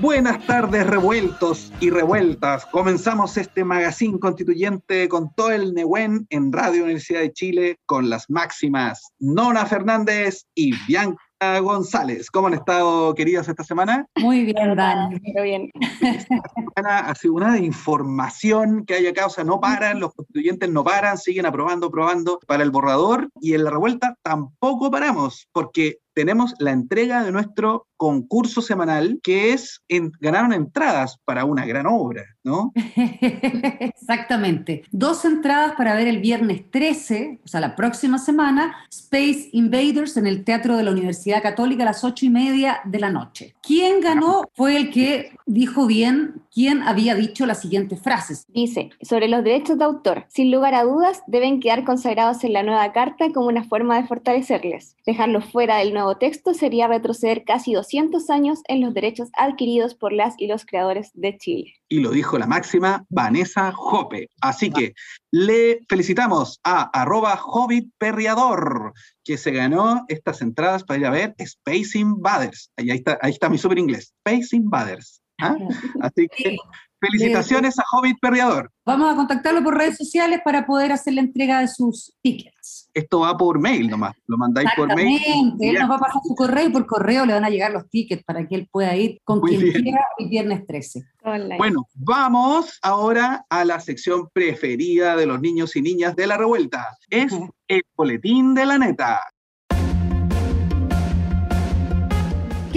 Buenas tardes, revueltos y revueltas. Comenzamos este magazine constituyente con todo el Nehuen en Radio Universidad de Chile con las máximas Nona Fernández y Bianca González. ¿Cómo han estado, queridas, esta semana? Muy bien, Dani, muy bien. Esta semana ha sido una de información que hay acá, o sea, no paran, los constituyentes no paran, siguen aprobando, aprobando para el borrador y en la revuelta tampoco paramos, porque tenemos la entrega de nuestro concurso semanal, que es, en, ganaron entradas para una gran obra, ¿no? Exactamente. Dos entradas para ver el viernes 13, o sea, la próxima semana, Space Invaders en el Teatro de la Universidad Católica a las ocho y media de la noche. ¿Quién ganó? Fue el que dijo bien quién había dicho las siguientes frases. Dice, sobre los derechos de autor, sin lugar a dudas, deben quedar consagrados en la nueva carta como una forma de fortalecerles. Dejarlos fuera del nuevo texto sería retroceder casi 200 años en los derechos adquiridos por las y los creadores de Chile. Y lo dijo la máxima Vanessa Jope. Así que le felicitamos a arroba hobbitperriador, que se ganó estas entradas para ir a ver Space Invaders. Ahí, está, ahí está mi super inglés, Space Invaders. ¿Ah? Así que felicitaciones a Hobbit Perriador. Vamos a contactarlo por redes sociales para poder hacer la entrega de sus tickets. Esto va por mail nomás, lo mandáis por mail. Exactamente, él nos va a pasar su correo y por correo le van a llegar los tickets para que él pueda ir con quien quiera el viernes 13. Online. Bueno, vamos ahora a la sección preferida de los niños y niñas de la revuelta. Es el boletín de la neta.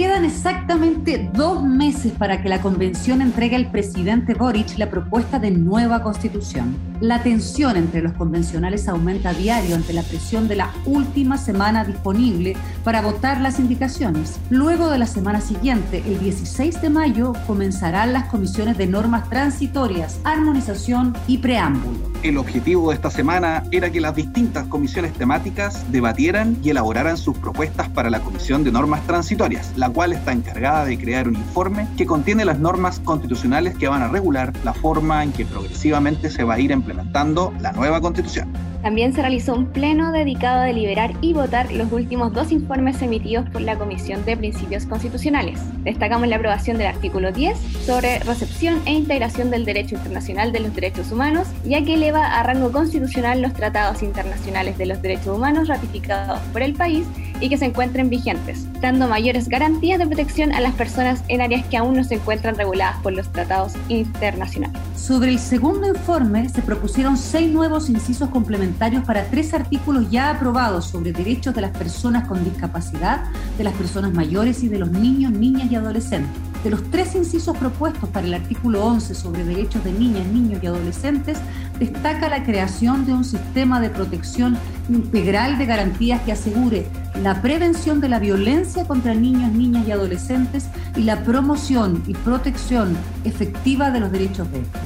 Quedan exactamente dos meses para que la convención entregue al presidente Boric la propuesta de nueva constitución. La tensión entre los convencionales aumenta a diario ante la presión de la última semana disponible para votar las indicaciones. Luego de la semana siguiente, el 16 de mayo, comenzarán las comisiones de normas transitorias, armonización y preámbulo. El objetivo de esta semana era que las distintas comisiones temáticas debatieran y elaboraran sus propuestas para la Comisión de Normas Transitorias, la cual está encargada de crear un informe que contiene las normas constitucionales que van a regular la forma en que progresivamente se va a ir implementando la nueva constitución. También se realizó un pleno dedicado a deliberar y votar los últimos dos informes emitidos por la Comisión de Principios Constitucionales. Destacamos la aprobación del artículo 10 sobre recepción e integración del derecho internacional de los derechos humanos, ya que eleva a rango constitucional los tratados internacionales de los derechos humanos ratificados por el país y que se encuentren vigentes, dando mayores garantías de protección a las personas en áreas que aún no se encuentran reguladas por los tratados internacionales. Sobre el segundo informe se propusieron seis nuevos incisos complementarios para tres artículos ya aprobados sobre derechos de las personas con discapacidad, de las personas mayores y de los niños, niñas y adolescentes. De los tres incisos propuestos para el artículo 11 sobre derechos de niñas, niños y adolescentes, destaca la creación de un sistema de protección integral de garantías que asegure la prevención de la violencia contra niños, niñas y adolescentes y la promoción y protección efectiva de los derechos de estos.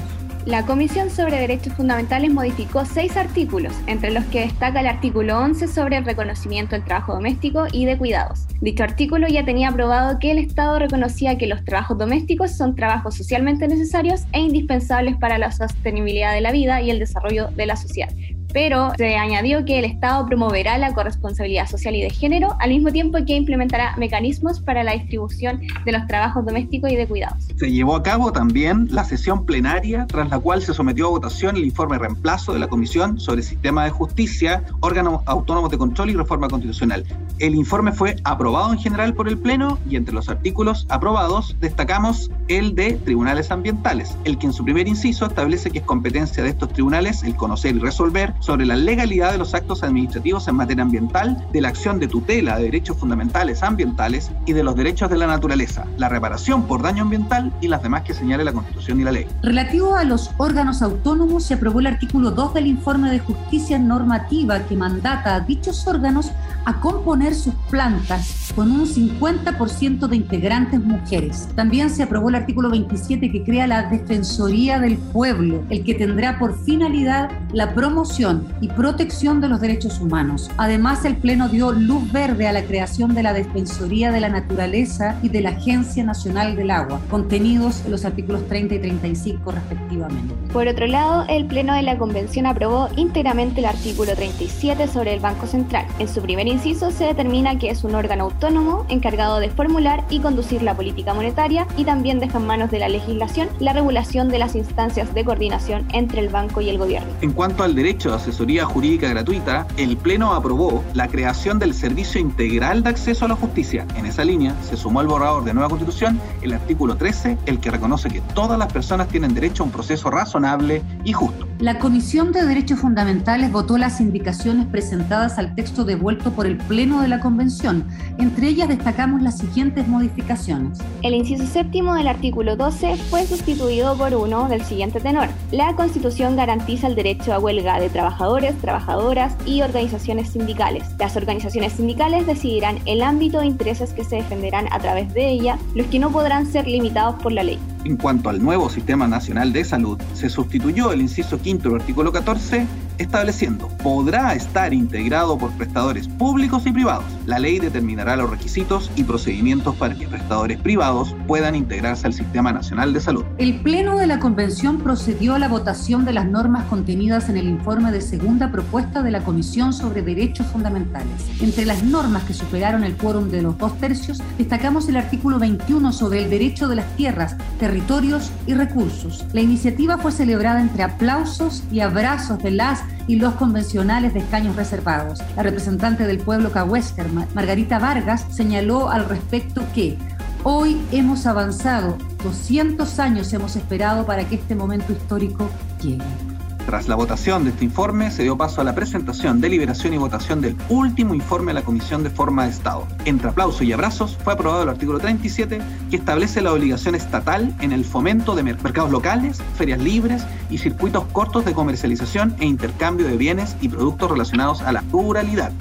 La Comisión sobre Derechos Fundamentales modificó seis artículos, entre los que destaca el artículo 11 sobre el reconocimiento del trabajo doméstico y de cuidados. Dicho artículo ya tenía aprobado que el Estado reconocía que los trabajos domésticos son trabajos socialmente necesarios e indispensables para la sostenibilidad de la vida y el desarrollo de la sociedad pero se añadió que el Estado promoverá la corresponsabilidad social y de género, al mismo tiempo que implementará mecanismos para la distribución de los trabajos domésticos y de cuidados. Se llevó a cabo también la sesión plenaria, tras la cual se sometió a votación el informe reemplazo de la Comisión sobre el Sistema de Justicia, órganos autónomos de control y reforma constitucional. El informe fue aprobado en general por el Pleno y entre los artículos aprobados destacamos el de tribunales ambientales, el que en su primer inciso establece que es competencia de estos tribunales el conocer y resolver sobre la legalidad de los actos administrativos en materia ambiental, de la acción de tutela de derechos fundamentales ambientales y de los derechos de la naturaleza, la reparación por daño ambiental y las demás que señale la Constitución y la ley. Relativo a los órganos autónomos, se aprobó el artículo 2 del informe de justicia normativa que mandata a dichos órganos a componer sus plantas con un 50% de integrantes mujeres. También se aprobó el artículo 27 que crea la Defensoría del Pueblo, el que tendrá por finalidad la promoción y protección de los derechos humanos. Además, el Pleno dio luz verde a la creación de la Defensoría de la Naturaleza y de la Agencia Nacional del Agua, contenidos en los artículos 30 y 35 respectivamente. Por otro lado, el Pleno de la Convención aprobó íntegramente el artículo 37 sobre el Banco Central. En su primer inciso se determina que es un órgano autónomo encargado de formular y conducir la política monetaria y también deja en manos de la legislación la regulación de las instancias de coordinación entre el banco y el gobierno. En cuanto al derecho de asesoría jurídica gratuita, el Pleno aprobó la creación del Servicio Integral de Acceso a la Justicia. En esa línea se sumó al borrador de nueva constitución el artículo 13, el que reconoce que todas las personas tienen derecho a un proceso razonable y justo. La Comisión de Derechos Fundamentales votó las indicaciones presentadas al texto devuelto por el Pleno de la Convención. Entre ellas destacamos las siguientes modificaciones. El inciso séptimo del artículo 12 fue sustituido por uno del siguiente tenor. La Constitución garantiza el derecho a huelga de trabajadores, trabajadoras y organizaciones sindicales. Las organizaciones sindicales decidirán el ámbito de intereses que se defenderán a través de ella, los que no podrán ser limitados por la ley. En cuanto al nuevo Sistema Nacional de Salud, se sustituyó el inciso quinto del artículo 14 estableciendo podrá estar integrado por prestadores públicos y privados. La ley determinará los requisitos y procedimientos para que prestadores privados puedan integrarse al Sistema Nacional de Salud. El Pleno de la Convención procedió a la votación de las normas contenidas en el informe de segunda propuesta de la Comisión sobre Derechos Fundamentales. Entre las normas que superaron el quórum de los dos tercios, destacamos el artículo 21 sobre el derecho de las tierras, territorios y recursos. La iniciativa fue celebrada entre aplausos y abrazos de las y los convencionales de escaños reservados. La representante del pueblo cahuéscar, Margarita Vargas, señaló al respecto que hoy hemos avanzado, 200 años hemos esperado para que este momento histórico llegue. Tras la votación de este informe, se dio paso a la presentación, deliberación y votación del último informe de la Comisión de Forma de Estado. Entre aplausos y abrazos, fue aprobado el artículo 37, que establece la obligación estatal en el fomento de mercados locales, ferias libres y circuitos cortos de comercialización e intercambio de bienes y productos relacionados a la ruralidad.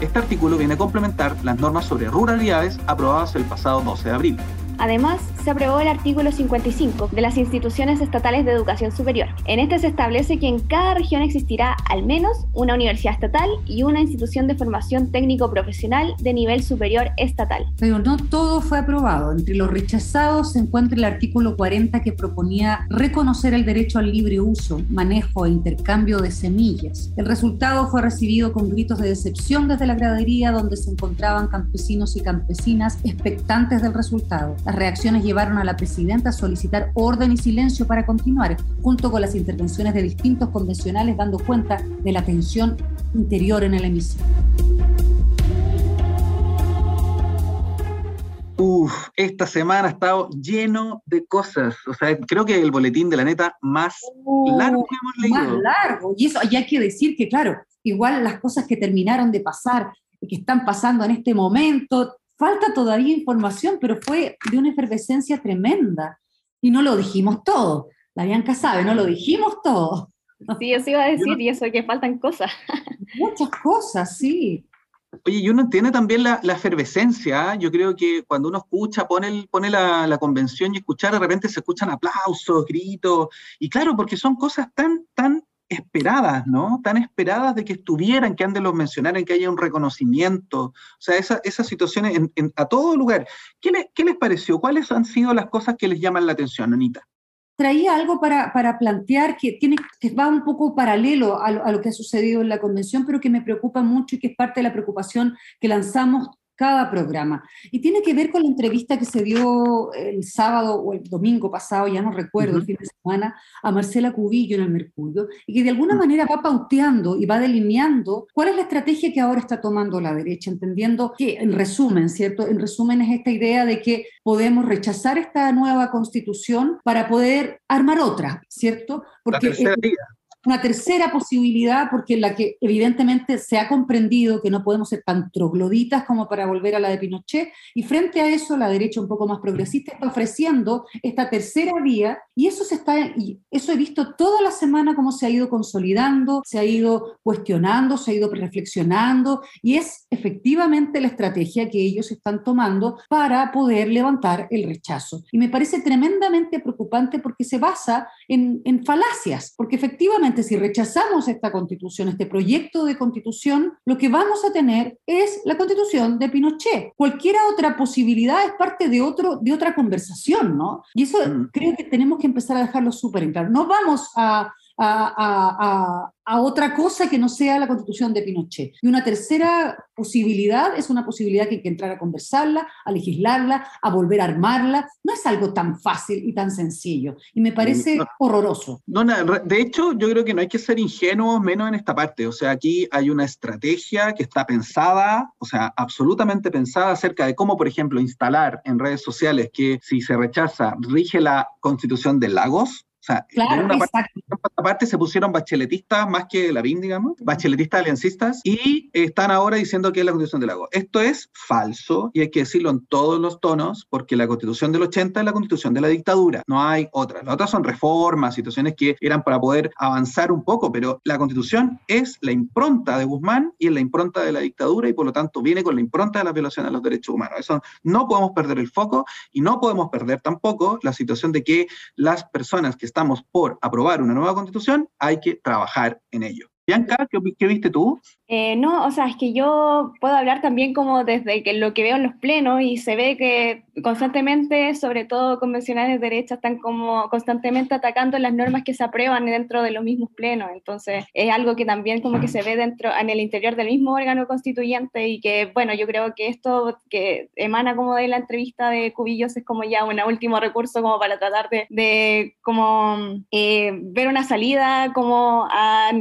Este artículo viene a complementar las normas sobre ruralidades aprobadas el pasado 12 de abril. Además, se aprobó el artículo 55 de las instituciones estatales de educación superior. En este se establece que en cada región existirá al menos una universidad estatal y una institución de formación técnico-profesional de nivel superior estatal. Pero no todo fue aprobado. Entre los rechazados se encuentra el artículo 40 que proponía reconocer el derecho al libre uso, manejo e intercambio de semillas. El resultado fue recibido con gritos de decepción desde la gradería donde se encontraban campesinos y campesinas expectantes del resultado. Las reacciones llevaron a la presidenta a solicitar orden y silencio para continuar, junto con las intervenciones de distintos convencionales dando cuenta de la tensión interior en el hemiciclo. Uf, esta semana ha estado lleno de cosas. O sea, creo que el boletín de la neta más largo que hemos leído. Más largo. Y eso, y hay que decir que, claro, igual las cosas que terminaron de pasar que están pasando en este momento, falta todavía información, pero fue de una efervescencia tremenda. Y no lo dijimos todo. La Bianca sabe, no lo dijimos todo. Sí, eso iba a decir, y eso que faltan cosas. Muchas cosas, sí. Oye, y uno entiende también la, efervescencia. ¿ah? Yo creo que cuando uno escucha, pone, pone la, la, convención y escuchar, de repente se escuchan aplausos, gritos. Y claro, porque son cosas tan, tan esperadas, ¿no? Tan esperadas de que estuvieran, que de los mencionar, en que haya un reconocimiento. O sea, esas situaciones a todo lugar. ¿Qué, ¿Qué, les pareció? ¿Cuáles han sido las cosas que les llaman la atención, Anita? Traía algo para, para plantear que, tiene, que va un poco paralelo a lo, a lo que ha sucedido en la convención, pero que me preocupa mucho y que es parte de la preocupación que lanzamos cada programa. Y tiene que ver con la entrevista que se dio el sábado o el domingo pasado, ya no recuerdo, el fin de semana, a Marcela Cubillo en el Mercurio, y que de alguna manera va pauteando y va delineando cuál es la estrategia que ahora está tomando la derecha, entendiendo que, en resumen, ¿cierto? En resumen es esta idea de que podemos rechazar esta nueva constitución para poder armar otra, ¿cierto? Porque la tercera vía. Una tercera posibilidad, porque la que evidentemente se ha comprendido que no podemos ser tan trogloditas como para volver a la de Pinochet, y frente a eso la derecha un poco más progresista está ofreciendo esta tercera vía, y eso se está, y eso he visto toda la semana cómo se ha ido consolidando, se ha ido cuestionando, se ha ido reflexionando, y es efectivamente la estrategia que ellos están tomando para poder levantar el rechazo. Y me parece tremendamente preocupante porque se basa en, en falacias, porque efectivamente si rechazamos esta constitución, este proyecto de constitución, lo que vamos a tener es la constitución de Pinochet. Cualquier otra posibilidad es parte de, otro, de otra conversación, ¿no? Y eso mm. creo que tenemos que empezar a dejarlo súper en claro. No vamos a, a, a, otra cosa que no sea la constitución de Pinochet. Y una tercera posibilidad es una posibilidad que hay que entrar a conversarla, a legislarla, a volver a armarla. No es algo tan fácil y tan sencillo. Y me parece horroroso. No, de hecho, yo creo que no hay que ser ingenuos menos en esta parte. O sea, aquí hay una estrategia que está pensada, o sea, absolutamente pensada acerca de cómo, por ejemplo, instalar en redes sociales que si se rechaza rige la constitución de Lagos, o sea, claro, una parte, se pusieron bacheletistas más que la BIN, digamos, bacheletistas aliancistas, y están ahora diciendo que es la constitución del lago. Esto es falso y hay que decirlo en todos los tonos, porque la constitución del 80 es la constitución de la dictadura, no hay otra. Las otras son reformas, situaciones que eran para poder avanzar un poco, pero la constitución es la impronta de Guzmán y es la impronta de la dictadura y por lo tanto viene con la impronta de la violación a los derechos humanos. Eso no podemos perder el foco y no podemos perder tampoco la situación de que las personas que estamos por aprobar una nueva constitución, hay que trabajar en ello. Bianca, ¿qué, viste tú? Eh, no, o sea, es que yo puedo hablar también como desde que lo que veo en los plenos y se ve que constantemente, sobre todo convencionales de derecha, están como constantemente atacando las normas que se aprueban dentro de los mismos plenos. Entonces, es algo que también como que se ve dentro, en el interior del mismo órgano constituyente y que, bueno, yo creo que esto que emana como de la entrevista de Cubillos es como ya un último recurso como para tratar de, como eh, ver una salida como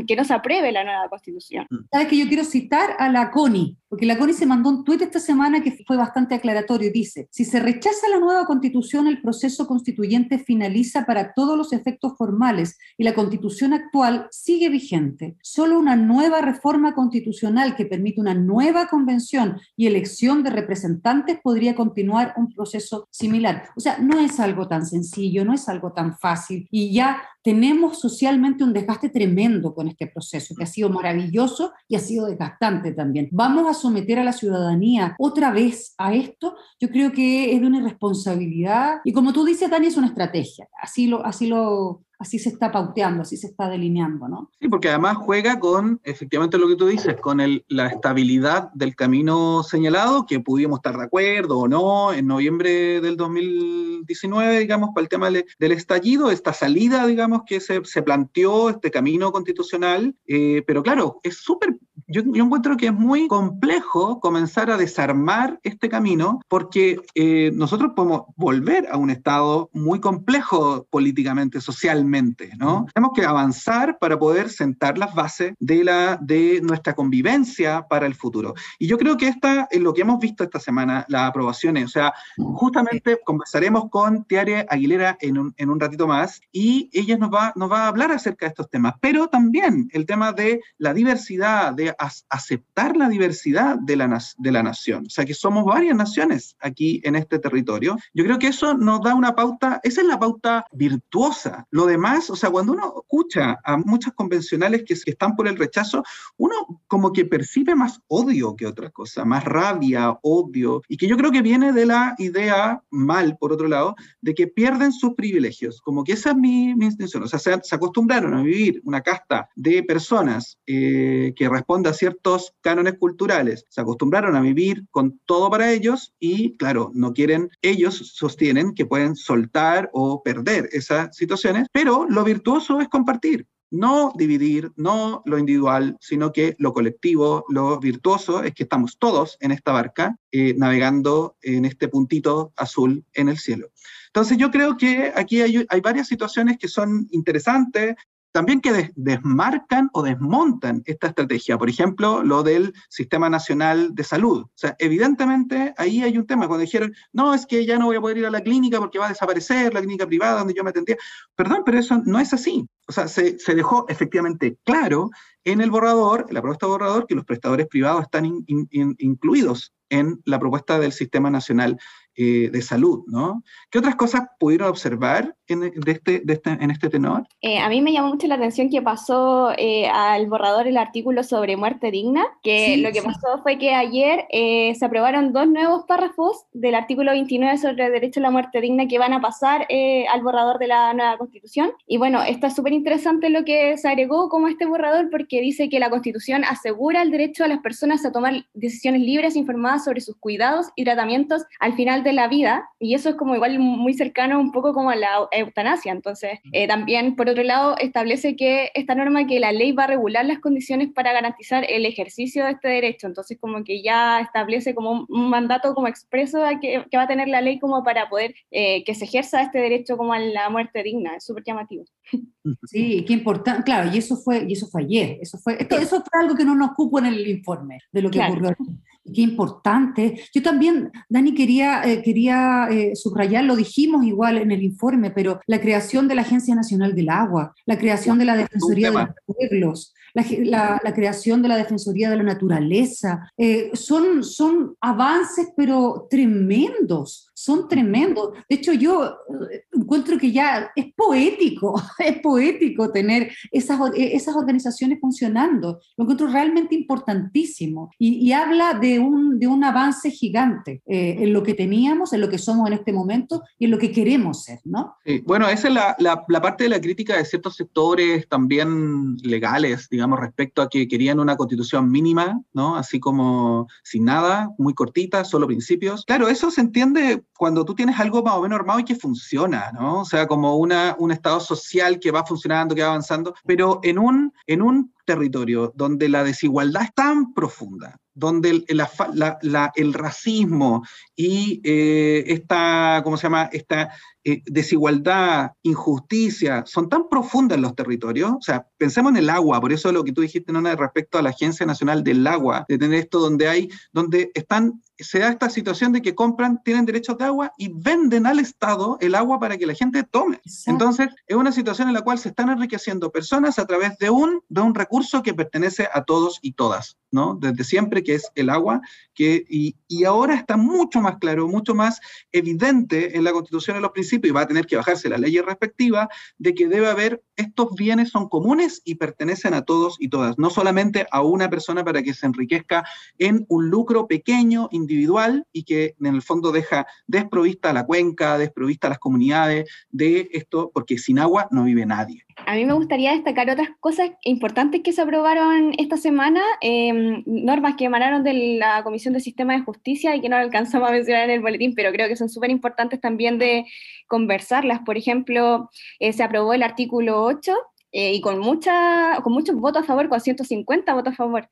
que no se apruebe la nueva constitución. ¿Sabes yo quiero citar a la CONI, porque la CONI se mandó un tuit esta semana que fue bastante aclaratorio. Dice, si se rechaza la nueva constitución, el proceso constituyente finaliza para todos los efectos formales y la constitución actual sigue vigente. Solo una nueva reforma constitucional que permite una nueva convención y elección de representantes podría continuar un proceso similar. O sea, no es algo tan sencillo, no es algo tan fácil y ya tenemos socialmente un desgaste tremendo con este proceso, que ha sido maravilloso y ha sido desgastante también. ¿Vamos a someter a la ciudadanía otra vez a esto? Yo creo que es de una irresponsabilidad y como tú dices, Dani, es una estrategia. Así lo, así lo, así se está pauteando, así se está delineando, ¿no? Sí, porque además juega con, efectivamente lo que tú dices, con el, la estabilidad del camino señalado, que pudimos estar de acuerdo o no en noviembre del 2019, digamos, para el tema del, estallido, esta salida, digamos, que se, se planteó, este camino constitucional, eh, pero claro, es súper, yo, yo, encuentro que es muy complejo comenzar a desarmar este camino, porque eh, nosotros podemos volver a un estado muy complejo políticamente, socialmente, ¿no? Tenemos que avanzar para poder sentar las bases de, la, de nuestra convivencia para el futuro. Y yo creo que esta es lo que hemos visto esta semana, las aprobaciones. O sea, justamente conversaremos con Tiare Aguilera en un, en un ratito más y ella nos va, nos va a hablar acerca de estos temas, pero también el tema de la diversidad, de aceptar la diversidad de la, de la nación. O sea, que somos varias naciones aquí en este territorio. Yo creo que eso nos da una pauta, esa es la pauta virtuosa. Lo demás más, o sea, cuando uno escucha a muchas convencionales que, están por el rechazo, uno como que percibe más odio que otra cosa, más rabia, odio, y que yo creo que viene de la idea mal, por otro lado, de que pierden sus privilegios, como que esa es mi, intención, o sea, se, acostumbraron a vivir una casta de personas eh, que a ciertos cánones culturales, se acostumbraron a vivir con todo para ellos y, claro, no quieren, ellos sostienen que pueden soltar o perder esas situaciones, pero lo virtuoso es compartir, no dividir, no lo individual, sino que lo colectivo, lo virtuoso es que estamos todos en esta barca eh, navegando en este puntito azul en el cielo. Entonces yo creo que aquí hay varias situaciones que son interesantes, también que desmarcan o desmontan esta estrategia. Por ejemplo, lo del Sistema Nacional de Salud. O sea, evidentemente ahí hay un tema. Cuando dijeron, no, es que ya no voy a poder ir a la clínica porque va a desaparecer la clínica privada donde yo me atendía. Perdón, pero eso no es así. O sea, se, dejó efectivamente claro en el borrador, en la propuesta de borrador, que los prestadores privados están incluidos en la propuesta del Sistema Nacional eh, de salud, ¿no? ¿Qué otras cosas pudieron observar en, este, este, en este tenor? Eh, a mí me llamó mucho la atención que pasó eh, al borrador el artículo sobre muerte digna, que lo que pasó fue que ayer se aprobaron dos nuevos párrafos del artículo 29 sobre el derecho a la muerte digna que van a pasar al borrador de la nueva constitución. Y bueno, esto es súper interesante lo que se agregó como este borrador porque dice que la constitución asegura el derecho a las personas a tomar decisiones libres e informadas sobre sus cuidados y tratamientos al final de la vida, y eso es como igual muy cercano un poco como a la eutanasia. Entonces, eh, también, por otro lado, establece que esta norma que la ley va a regular las condiciones para garantizar el ejercicio de este derecho. Entonces, como que ya establece como un mandato como expreso que, que va a tener la ley como para poder eh, que se ejerza este derecho como a la muerte digna. Es súper llamativo. Sí, qué importante. Claro, y eso fue, y eso fue ayer. Eso fue, esto, eso fue algo que no nos cupo en el informe de lo que ocurrió qué importante. Yo también, Dani, quería, eh, quería eh, subrayar, lo dijimos igual en el informe, pero la creación de la Agencia Nacional del Agua, la creación de la Defensoría de los Pueblos, la, creación de la Defensoría de la Naturaleza, eh, son, son avances pero tremendos, son tremendos. De hecho, yo encuentro que ya es poético, es poético tener esas, esas organizaciones funcionando. Lo encuentro realmente importantísimo y, y habla de un, de un avance gigante eh, en lo que teníamos, en lo que somos en este momento y en lo que queremos ser, ¿no? bueno, esa es la, la, parte de la crítica de ciertos sectores también legales, digamos, respecto a que querían una constitución mínima, ¿no? Así como sin nada, muy cortita, solo principios. Claro, eso se entiende cuando tú tienes algo más o menos armado y que funciona, ¿no? O sea, como una, un estado social que va funcionando, que va avanzando, pero en un, en un territorio donde la desigualdad es tan profunda, donde el, el racismo y eh, esta, ¿cómo se llama? Esta eh, desigualdad, injusticia, son tan profundas en los territorios. O sea, pensemos en el agua, por eso lo que tú dijiste, Nona, respecto a la Agencia Nacional del Agua, de tener esto donde hay, donde están se da esta situación de que compran, tienen derechos de agua y venden al Estado el agua para que la gente tome. Entonces, es una situación en la cual se están enriqueciendo personas a través de un, de un recurso que pertenece a todos y todas, ¿no? Desde siempre, que es el agua, que, y, y ahora está mucho más claro, mucho más evidente en la Constitución de los principios, y va a tener que bajarse la ley respectiva, de que debe haber, estos bienes son comunes y pertenecen a todos y todas, no solamente a una persona para que se enriquezca en un lucro pequeño, individual y que en el fondo deja desprovista a la cuenca, desprovista a las comunidades de esto, porque sin agua no vive nadie. A mí me gustaría destacar otras cosas importantes que se aprobaron esta semana, em, normas que emanaron de la Comisión de Sistema de Justicia y que no alcanzamos a mencionar en el boletín, pero creo que son súper importantes también de conversarlas. Por ejemplo, eh, se aprobó el artículo 8 eh, y con, mucha, con muchos votos a favor, con 150 votos a favor.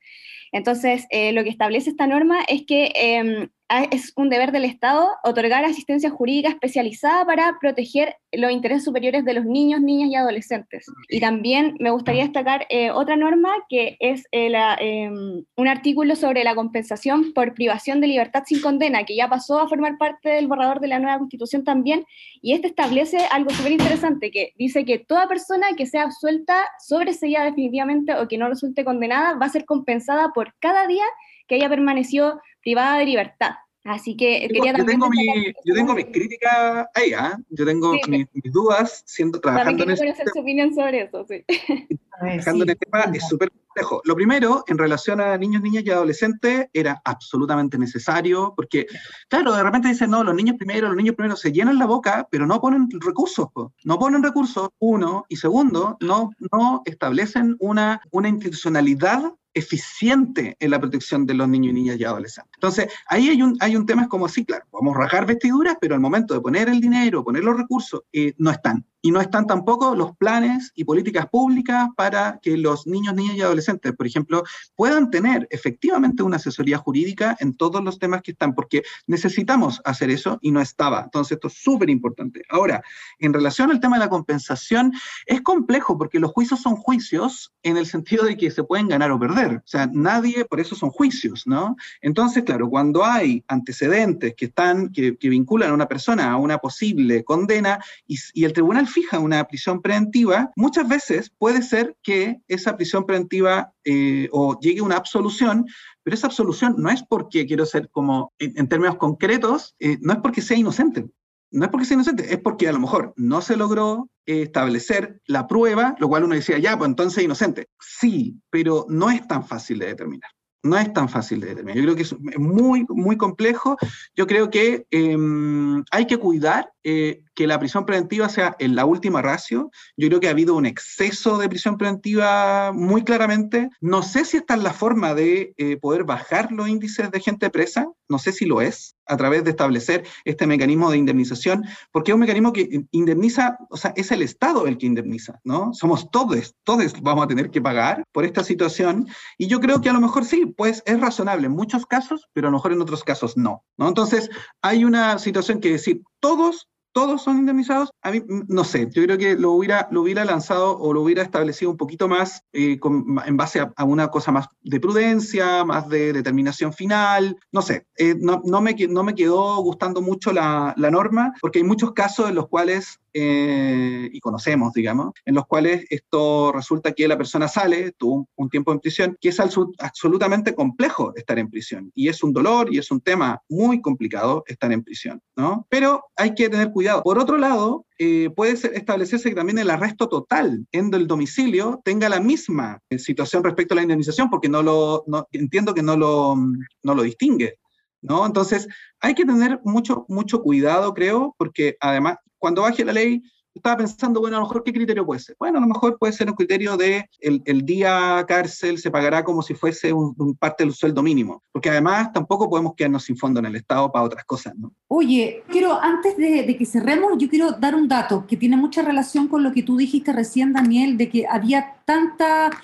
Entonces, eh, lo que establece esta norma es que em, es un deber del Estado otorgar asistencia jurídica especializada para proteger los intereses superiores de los niños, niñas y adolescentes. Y también me gustaría destacar eh, otra norma que es eh, em, un artículo sobre la compensación por privación de libertad sin condena, que ya pasó a formar parte del borrador de la nueva constitución también. Y este establece algo súper interesante, que dice que toda persona que sea absuelta, sobreseída definitivamente o que no resulte condenada, va a ser compensada por cada día que haya permanecido privada de libertad. Así que quería yo tengo, mi, yo tengo mis críticas ahí, ¿ah? yo tengo mis, dudas siendo, trabajando en eso. su opinión sobre eso, sí. Trabajando en el tema es súper complejo. Lo primero, en relación a niños, niñas y adolescentes, era absolutamente necesario, porque, claro, de repente dicen, no, los niños primero, los niños primero se llenan la boca, pero no ponen recursos, no ponen recursos, uno, y segundo, no, no establecen una, una institucionalidad eficiente en la protección de los niños y niñas y adolescentes. Entonces, ahí hay un, hay un tema como así, claro, vamos a rajar vestiduras, pero al momento de poner el dinero, poner los recursos, eh, no están. Y no están tampoco los planes y políticas públicas para que los niños, niñas y adolescentes, por ejemplo, puedan tener efectivamente una asesoría jurídica en todos los temas que están, porque necesitamos hacer eso y no estaba. Entonces, esto es súper importante. Ahora, en relación al tema de la compensación, es complejo porque los juicios son juicios en el sentido de que se pueden ganar o perder. O sea, nadie, por eso son juicios, ¿no? Entonces, claro, cuando hay antecedentes que están, que, vinculan a una persona a una posible condena y, y el tribunal fija una prisión preventiva, muchas veces puede ser que esa prisión preventiva eh, o llegue una absolución, pero esa absolución no es porque, quiero ser como en, términos concretos, eh, no es porque sea inocente. No es porque sea inocente, es porque a lo mejor no se logró eh, establecer la prueba, lo cual uno decía, ya, pues entonces es inocente. Sí, pero no es tan fácil de determinar no es tan fácil de determinar. Yo creo que es muy, muy complejo. Yo creo que em, hay que cuidar eh, que la prisión preventiva sea en la última ratio. Yo creo que ha habido un exceso de prisión preventiva muy claramente. No sé si esta es la forma de eh, poder bajar los índices de gente presa. No sé si lo es a través de establecer este mecanismo de indemnización, porque es un mecanismo que indemniza, o sea, es el Estado el que indemniza, ¿no? Somos todos, todos vamos a tener que pagar por esta situación. Y yo creo que a lo mejor sí, pues es razonable en muchos casos, pero a lo mejor en otros casos no, ¿no? Entonces, hay una situación que decir, todos todos son indemnizados, a mí no sé, yo creo que lo hubiera, lo hubiera lanzado o lo hubiera establecido un poquito más eh, en base a, una cosa más de prudencia, más de determinación final, no sé, eh, no, no, me, no me quedó gustando mucho la, la norma porque hay muchos casos en los cuales eh, y conocemos, digamos, en los cuales esto resulta que la persona sale, tuvo un, tiempo en prisión, que es absolutamente complejo estar en prisión y es un dolor y es un tema muy complicado estar en prisión, ¿no? Pero hay que tener cuidado. Por otro lado, eh, puede establecerse que también el arresto total en el domicilio tenga la misma eh, situación respecto a la indemnización, porque no lo entiendo que no lo, no lo distingue. ¿No? Entonces, hay que tener mucho, mucho cuidado, creo, porque además cuando baje la ley, estaba pensando, bueno, a lo mejor qué criterio puede ser. Bueno, a lo mejor puede ser un criterio de el, el día cárcel se pagará como si fuese un, parte del sueldo mínimo, porque además tampoco podemos quedarnos sin fondo en el Estado para otras cosas, ¿no? Oye, quiero, antes de, de, que cerremos, yo quiero dar un dato que tiene mucha relación con lo que tú dijiste recién, Daniel, de que había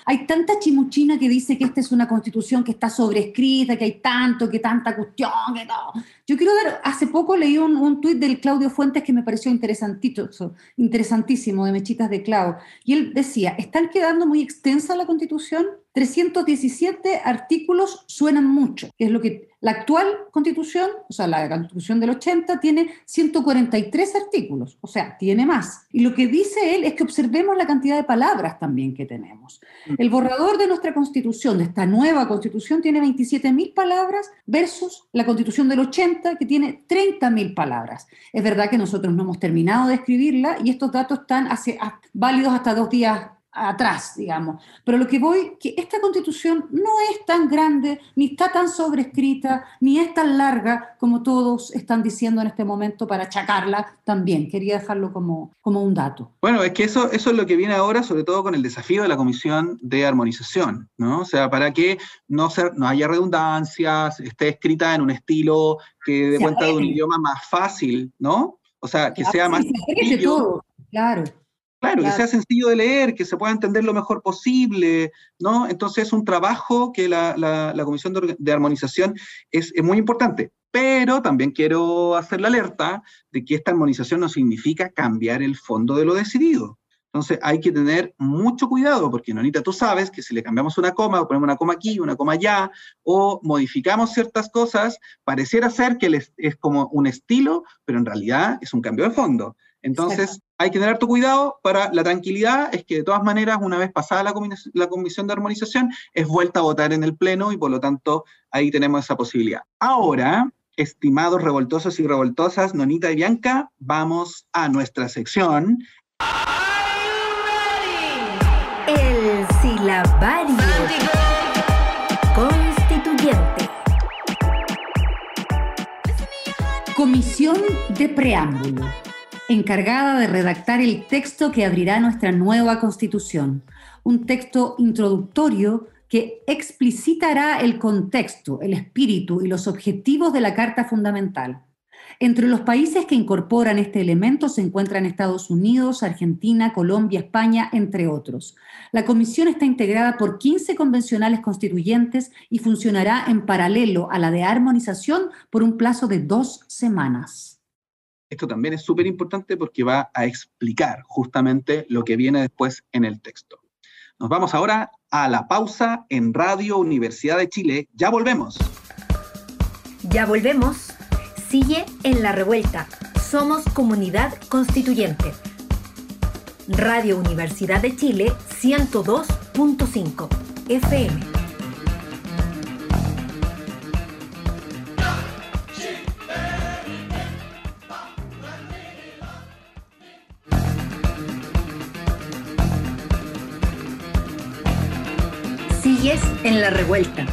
hay tanta chimuchina que dice que esta es una constitución que está sobrescrita, que hay tanto, que tanta cuestión, que todo. Yo quiero dar, hace poco leí un, un tuit del Claudio Fuentes que me pareció interesantísimo, interesantísimo, de Mechitas de Clau, y él decía, ¿están quedando muy extensa la constitución? 317 artículos suenan mucho, que es lo que la actual constitución, o sea, la constitución del 80, tiene 143 artículos, o sea, tiene más. Y lo que dice él es que observemos la cantidad de palabras también que tenemos. El borrador de nuestra constitución, de esta nueva constitución, tiene 27.000 palabras versus la constitución del 80, que tiene 30.000 palabras. Es verdad que nosotros no hemos terminado de escribirla y estos datos están válidos hasta dos días atrás, digamos. Pero lo que voy, que esta constitución no es tan grande, ni está tan sobrescrita, ni es tan larga como todos están diciendo en este momento para achacarla también. Quería dejarlo como, como un dato. Bueno, es que eso, eso es lo que viene ahora, sobre todo con el desafío de la Comisión de Armonización, ¿no? O sea, para que no, ser, no haya redundancias, esté escrita en un estilo que dé cuenta de un idioma más fácil, ¿no? O sea, que sea más... Todo, claro. Claro, que sea sencillo de leer, que se pueda entender lo mejor posible, ¿no? Entonces es un trabajo que la, la, Comisión de, Armonización es, es, muy importante. Pero también quiero hacer la alerta de que esta armonización no significa cambiar el fondo de lo decidido. Entonces hay que tener mucho cuidado, porque Nonita, tú sabes que si le cambiamos una coma, o ponemos una coma aquí, una coma allá, o modificamos ciertas cosas, pareciera ser que es como un estilo, pero en realidad es un cambio de fondo. Entonces, hay que tener harto cuidado para la tranquilidad, es que de todas maneras, una vez pasada la, la, comisión de armonización, es vuelta a votar en el Pleno y por lo tanto ahí tenemos esa posibilidad. Ahora, estimados revoltosos y revoltosas, Nonita y Bianca, vamos a nuestra sección. El silabario constituyente. Comisión de preámbulo encargada de redactar el texto que abrirá nuestra nueva constitución, un texto introductorio que explicitará el contexto, el espíritu y los objetivos de la Carta Fundamental. Entre los países que incorporan este elemento se encuentran Estados Unidos, Argentina, Colombia, España, entre otros. La comisión está integrada por 15 convencionales constituyentes y funcionará en paralelo a la de armonización por un plazo de dos semanas. Esto también es súper importante porque va a explicar justamente lo que viene después en el texto. Nos vamos ahora a la pausa en Radio Universidad de Chile. Ya volvemos. Ya volvemos. Sigue en la revuelta. Somos comunidad constituyente. Radio Universidad de Chile 102.5 FM. Sigues en la revuelta.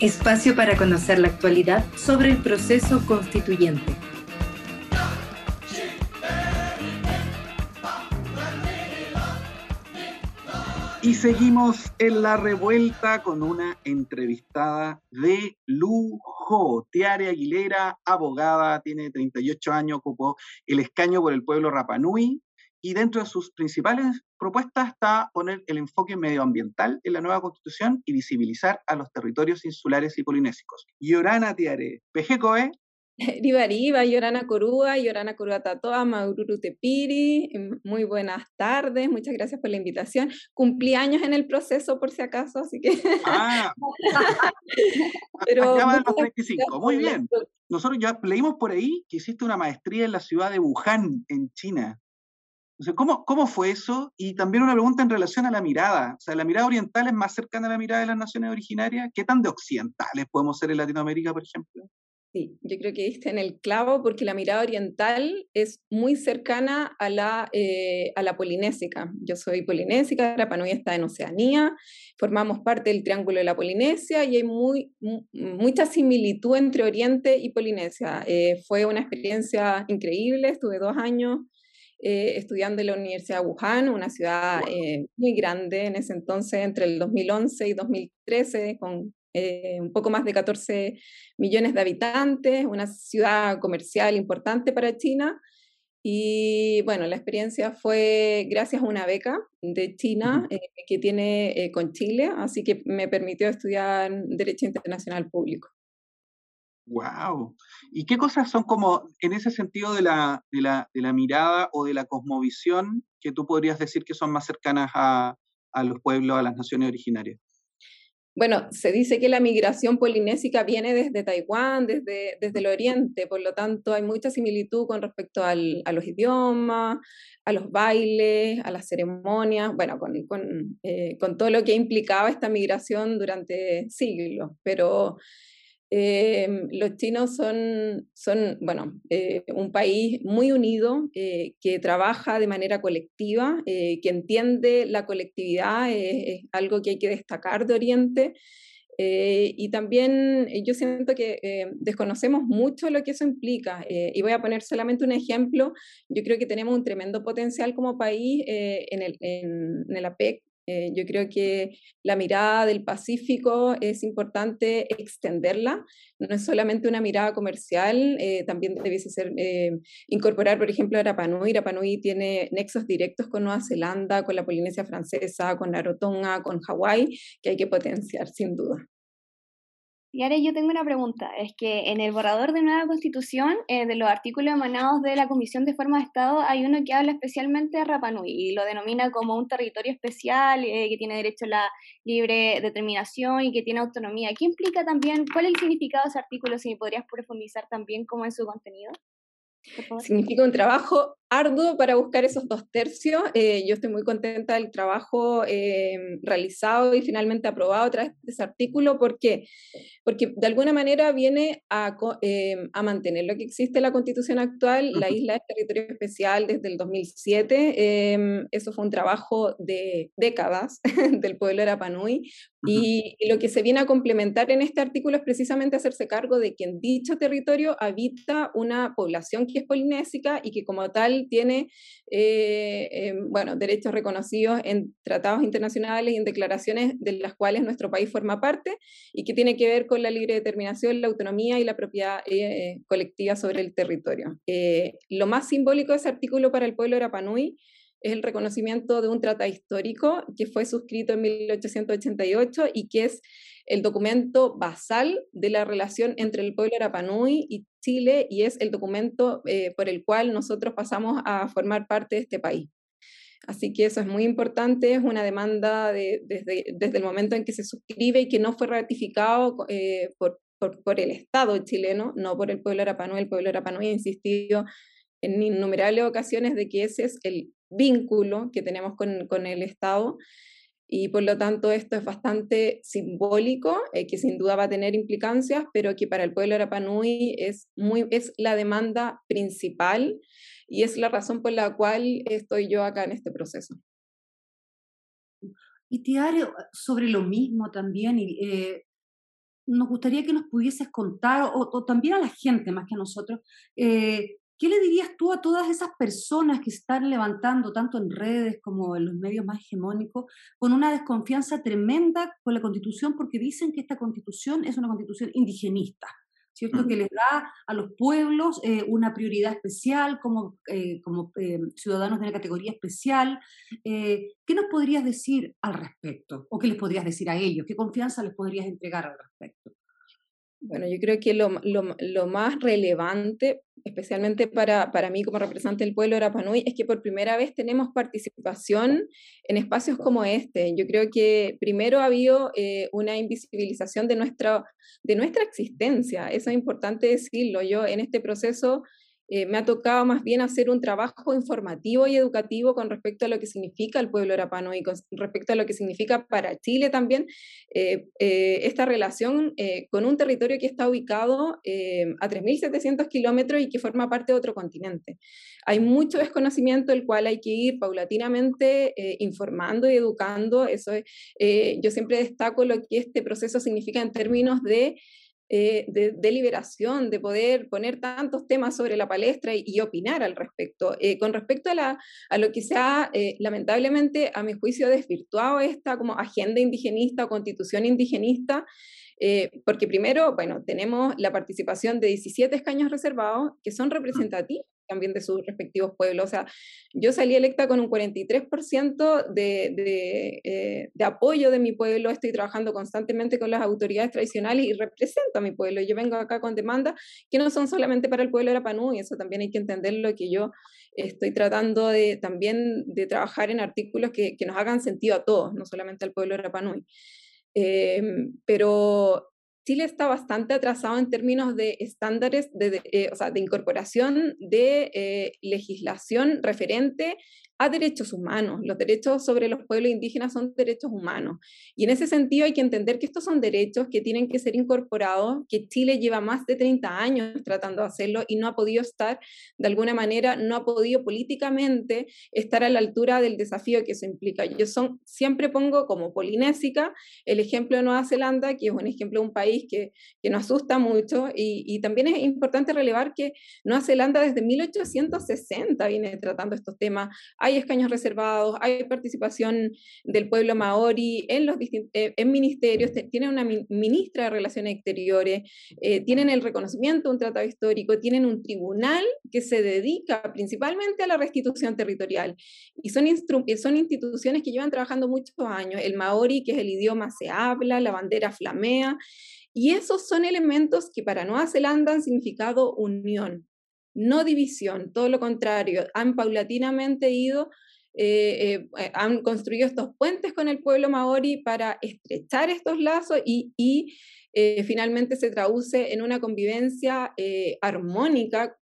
Espacio para conocer la actualidad sobre el proceso constituyente. Y seguimos en la revuelta con una entrevistada de lujo. Tiare Aguilera, abogada, tiene 38 años, ocupó el escaño por el pueblo Rapanui y dentro de sus principales propuestas está poner el enfoque medioambiental en la nueva constitución y visibilizar a los territorios insulares y polinésicos. Yorana Tiare, Pejecoe. Ribariba, Yorana Corúa, Yorana Corúa Tatoa, Maururu Tepiri, em, muy buenas tardes, muchas gracias por la invitación. Cumplí años en el proceso por si acaso, así que... Ah, Pero, los 35, muy bien. Nosotros ya leímos por ahí que hiciste una maestría en la ciudad de Wuhan, en China. ¿Cómo, ¿Cómo fue eso? Y también una pregunta en relación a la mirada. O sea, la mirada oriental es más cercana a la mirada de las naciones originarias. ¿Qué tan de occidentales podemos ser en Latinoamérica, por ejemplo? Sí, yo creo que diste en el clavo porque la mirada oriental es muy cercana a la, eh, a la polinésica. Yo soy polinésica, Rapanui está en Oceanía, formamos parte del Triángulo de la Polinesia y hay muy, mucha similitud entre Oriente y Polinesia. Eh, fue una experiencia increíble, estuve dos años eh, estudiando en la Universidad de Wuhan, una ciudad eh, muy grande en ese entonces, entre el 2011 y 2013, con eh, un poco más de 14 millones de habitantes, una ciudad comercial importante para China. Y bueno, la experiencia fue gracias a una beca de China que tiene con Chile, así que me permitió estudiar Derecho Internacional Público. Wow. ¿Y qué cosas son como, en ese sentido de la, de la, de la mirada o de la cosmovisión, que tú podrías decir que son más cercanas a, a los pueblos, a las naciones originarias? Bueno, se dice que la migración polinésica viene desde Taiwán, desde, desde el oriente, por lo tanto hay mucha similitud con respecto al, a los idiomas, a los bailes, a las ceremonias, bueno, con, con, eh, con todo lo que implicaba esta migración durante siglos, pero Em, los chinos son, son bueno, eh, un país muy unido, eh, que trabaja de manera colectiva, eh, que entiende la colectividad, es algo que hay que destacar de Oriente. y también yo siento que desconocemos mucho lo que eso implica. y voy a poner solamente un ejemplo. Yo creo que tenemos un tremendo potencial como país en el, en, en el APEC eh, yo creo que la mirada del Pacífico es importante extenderla, no es solamente una mirada comercial, eh, también debiese ser eh, incorporar, por ejemplo, a Rapanui. Rapanui tiene nexos directos con Nueva Zelanda, con la Polinesia Francesa, con Rarotonga, con Hawái, que hay que potenciar sin duda. Y ahora yo tengo una pregunta, es que en el borrador de nueva constitución, eh, de los artículos emanados de la Comisión de Forma de Estado, hay uno que habla especialmente de Rapanui y lo denomina como un territorio especial eh, que tiene derecho a la libre determinación y que tiene autonomía. ¿Qué implica también, cuál es el significado de ese artículo, si podrías profundizar también cómo es su contenido? Significa un trabajo arduo para buscar esos dos tercios. Eh, yo estoy muy contenta del trabajo eh, realizado y finalmente aprobado a través de ese artículo. ¿Por qué? Porque de alguna manera viene a, eh, a mantener lo que existe en la constitución actual. La isla es territorio especial desde el 2007. eso fue un trabajo de décadas del pueblo de Rapanui y, lo que se viene a complementar en este artículo es precisamente hacerse cargo de que en dicho territorio habita una población que es polinésica y que como tal tiene eh, eh, bueno, derechos reconocidos en tratados internacionales y en declaraciones de las cuales nuestro país forma parte y que tiene que ver con la libre determinación, la autonomía y la propiedad eh, colectiva sobre el territorio. lo más simbólico de ese artículo para el pueblo de es el reconocimiento de un tratado histórico que fue suscrito en 1888 y que es el documento basal de la relación entre el pueblo Arapanui y Chile y es el documento eh, por el cual nosotros pasamos a formar parte de este país. Así que eso es muy importante, es una demanda desde, desde, el momento en que se suscribe y que no fue ratificado eh, por, por, el Estado chileno, no por el pueblo Arapanui. El pueblo Arapanui ha insistido en innumerables ocasiones de que ese es el vínculo que tenemos con, con el Estado y por lo tanto esto es bastante simbólico, eh, que sin duda va a tener implicancias, pero que para el pueblo Arapanui es, muy, es la demanda principal y es la razón por la cual estoy yo acá en este proceso. Y Tiare, sobre lo mismo también, eh, nos gustaría que nos pudieses contar, o, también a la gente más que a nosotros, eh, ¿Qué le dirías tú a todas esas personas que están levantando, tanto en redes como en los medios más hegemónicos, con una desconfianza tremenda con la constitución porque dicen que esta constitución es una constitución indigenista? ¿Cierto? Que les da a los pueblos eh, una prioridad especial como, eh, como eh, ciudadanos de una categoría especial. ¿Qué nos podrías decir al respecto? ¿O qué les podrías decir a ellos? ¿Qué confianza les podrías entregar al respecto? Bueno, yo creo que lo, lo, lo más relevante, especialmente para, para, mí como representante del pueblo de Rapanui, es que por primera vez tenemos participación en espacios como este. Yo creo que primero ha habido eh, una invisibilización de, nuestra, de nuestra existencia. Eso es importante decirlo. Yo en este proceso eh, me ha tocado más bien hacer un trabajo informativo y educativo con respecto a lo que significa el pueblo arapano y con respecto a lo que significa para Chile también eh, eh, esta relación con un territorio que está ubicado a 3.700 kilómetros y que forma parte de otro continente. Hay mucho desconocimiento del cual hay que ir paulatinamente informando y educando. Eso yo siempre destaco lo que este proceso significa en términos de eh, de, liberación, de poder poner tantos temas sobre la palestra y, opinar al respecto. Eh, con respecto a, la, a, lo que se ha, eh, lamentablemente, a mi juicio, desvirtuado esta como agenda indigenista o constitución indigenista, porque primero, bueno, tenemos la participación de 17 escaños reservados que son representativos también de sus respectivos pueblos. O sea, yo salí electa con un 43% de, de, eh, de, apoyo de mi pueblo, estoy trabajando constantemente con las autoridades tradicionales y represento a mi pueblo. Yo vengo acá con demandas que no son solamente para el pueblo de Arapanú, y eso también hay que entenderlo, que yo estoy tratando de, también de trabajar en artículos que, que nos hagan sentido a todos, no solamente al pueblo de Arapanui. Eh, pero Chile está bastante atrasado en términos de estándares de, eh, o sea, de incorporación de eh, legislación referente a derechos humanos. Los derechos sobre los pueblos indígenas son derechos humanos. Y en ese sentido hay que entender que estos son derechos que tienen que ser incorporados, que Chile lleva más de 30 años tratando de hacerlo y no ha podido estar, de alguna manera, no ha podido políticamente estar a la altura del desafío que eso implica. Yo son, siempre pongo como polinésica el ejemplo de Nueva Zelanda, que es un ejemplo de un país que, que nos asusta mucho y, y también es importante relevar que Nueva Zelanda desde 1860 viene tratando estos temas hay escaños reservados, hay participación del pueblo maori en los eh, en ministerios, tienen una ministra de Relaciones Exteriores, eh, tienen el reconocimiento de un tratado histórico, tienen un tribunal que se dedica principalmente a la restitución territorial y son, son instituciones que llevan trabajando muchos años. El maori, que es el idioma, se habla, la bandera flamea. Y esos son elementos que para Nueva Zelanda han significado unión, no división, todo lo contrario, han paulatinamente ido, eh, eh, eh, han construido estos puentes con el pueblo maori para estrechar estos lazos y, y finalmente se traduce en una convivencia armónica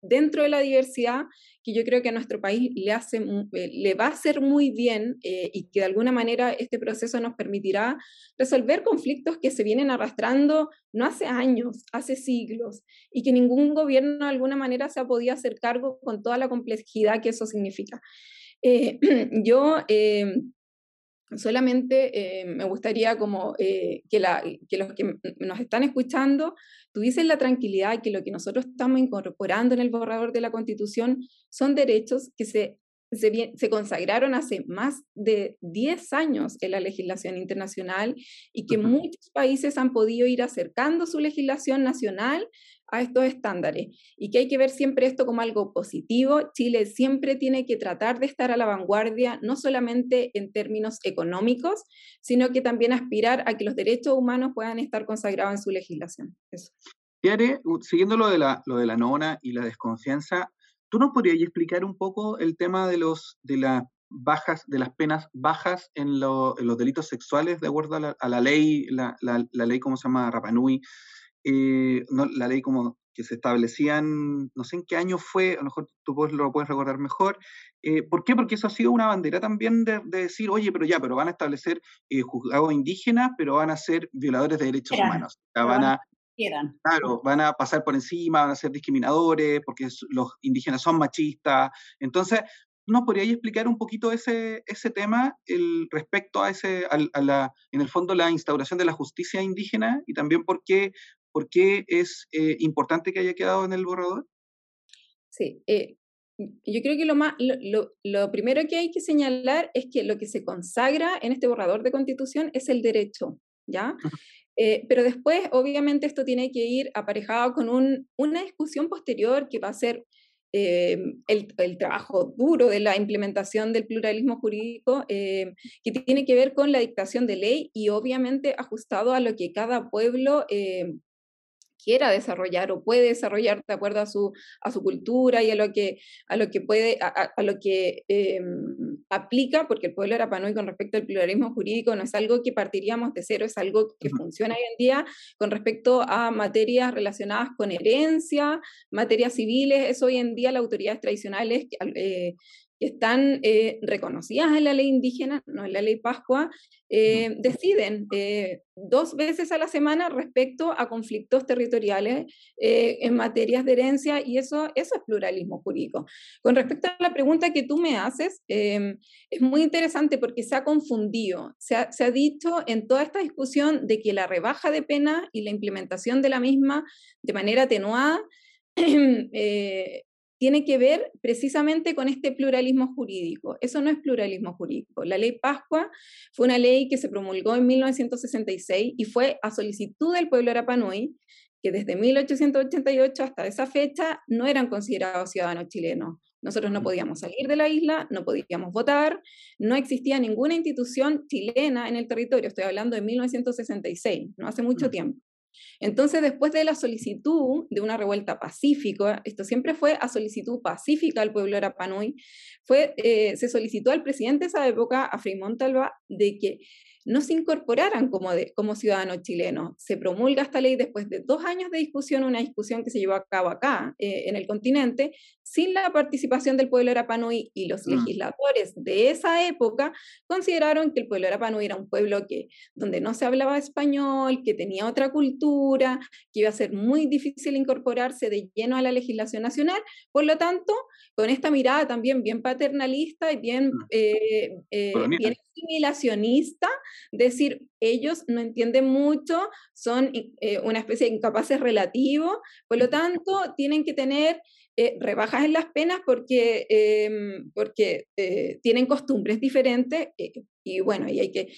dentro de la diversidad que yo creo que a nuestro país le, hace, le va a hacer muy bien y que de alguna manera este proceso nos permitirá resolver conflictos que se vienen arrastrando no hace años, hace siglos, y que ningún gobierno de alguna manera se ha podido hacer cargo con toda la complejidad que eso significa. yo solamente me gustaría como que, la, que, los que nos están escuchando tuviesen la tranquilidad que lo que nosotros estamos incorporando en el borrador de la Constitución son derechos que se se, consagraron hace más de 10 años en la legislación internacional y que muchos países han podido ir acercando su legislación nacional a estos estándares y que hay que ver siempre esto como algo positivo. Chile siempre tiene que tratar de estar a la vanguardia, no solamente en términos económicos, sino que también aspirar a que los derechos humanos puedan estar consagrados en su legislación. Eso. siguiendo lo de, la, lo de la nona y la desconfianza, ¿Tú nos podrías explicar un poco el tema de los de las bajas, de las penas bajas en, los delitos sexuales de acuerdo a la, ley, la, ley cómo se llama Rapanui, eh, no, la ley como que se establecían, no sé en qué año fue, a lo mejor tú lo puedes recordar mejor. Eh, ¿Por qué? Porque eso ha sido una bandera también de, decir, oye, pero ya, pero van a establecer eh, juzgados indígenas, pero van a ser violadores de derechos humanos. van a Claro, van a pasar por encima, van a ser discriminadores, porque los indígenas son machistas. Entonces, ¿nos podríais explicar un poquito ese, ese tema el, respecto a, ese, a, la, en el fondo, la instauración de la justicia indígena y también por qué, por qué es eh, importante que haya quedado en el borrador? Sí, eh, yo creo que lo, más, lo, lo, primero que hay que señalar es que lo que se consagra en este borrador de constitución es el derecho, ¿ya? Eh, pero después, obviamente, esto tiene que ir aparejado con un, una discusión posterior que va a ser eh, el, el, trabajo duro de la implementación del pluralismo jurídico, eh, que tiene que ver con la dictación de ley y obviamente ajustado a lo que cada pueblo quiera desarrollar o puede desarrollar de acuerdo a su, a su cultura y a lo que, a lo que puede, a, lo que em, aplica, porque el pueblo arapanui con respecto al pluralismo jurídico no es algo que partiríamos de cero, es algo que funciona hoy en día con respecto a materias relacionadas con herencia, materias civiles, es hoy en día las autoridades tradicionales eh, que están eh, reconocidas en la ley indígena, no en la ley Pascua, eh, deciden eh, dos veces a la semana respecto a conflictos territoriales en materias de herencia y eso, eso es pluralismo jurídico. Con respecto a la pregunta que tú me haces, em, es muy interesante porque se ha confundido, se ha, se ha dicho en toda esta discusión de que la rebaja de pena y la implementación de la misma de manera atenuada eh, tiene que ver precisamente con este pluralismo jurídico. Eso no es pluralismo jurídico. La ley Pascua fue una ley que se promulgó en 1966 y fue a solicitud del pueblo arapanui, que desde 1888 hasta esa fecha no eran considerados ciudadanos chilenos. Nosotros no podíamos salir de la isla, no podíamos votar, no existía ninguna institución chilena en el territorio. Estoy hablando de 1966, no hace mucho tiempo. Entonces, después de la solicitud de una revuelta pacífica, esto siempre fue a solicitud pacífica al pueblo arapanui, fue, eh, se solicitó al presidente de esa época, a Frei Montalva, de que no se incorporaran como, como ciudadanos chilenos. Se promulga esta ley después de dos años de discusión, una discusión que se llevó a cabo acá, eh, en el continente, sin la participación del pueblo arapanui y los mm. legisladores de esa época consideraron que el pueblo arapanui era un pueblo que, donde no se hablaba español, que tenía otra cultura, que iba a ser muy difícil incorporarse de lleno a la legislación nacional. Por lo tanto, con esta mirada también bien paternalista y bien, mm. eh, eh, bien asimilacionista, decir, ellos no entienden mucho, son eh, una especie de incapaces relativos, por lo tanto, tienen que tener eh, rebajas en las penas porque, em, porque eh, tienen costumbres diferentes y bueno, y hay que